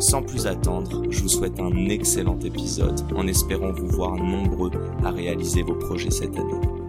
Sans plus attendre, je vous souhaite un excellent épisode en espérant vous voir nombreux à réaliser vos projets cette année.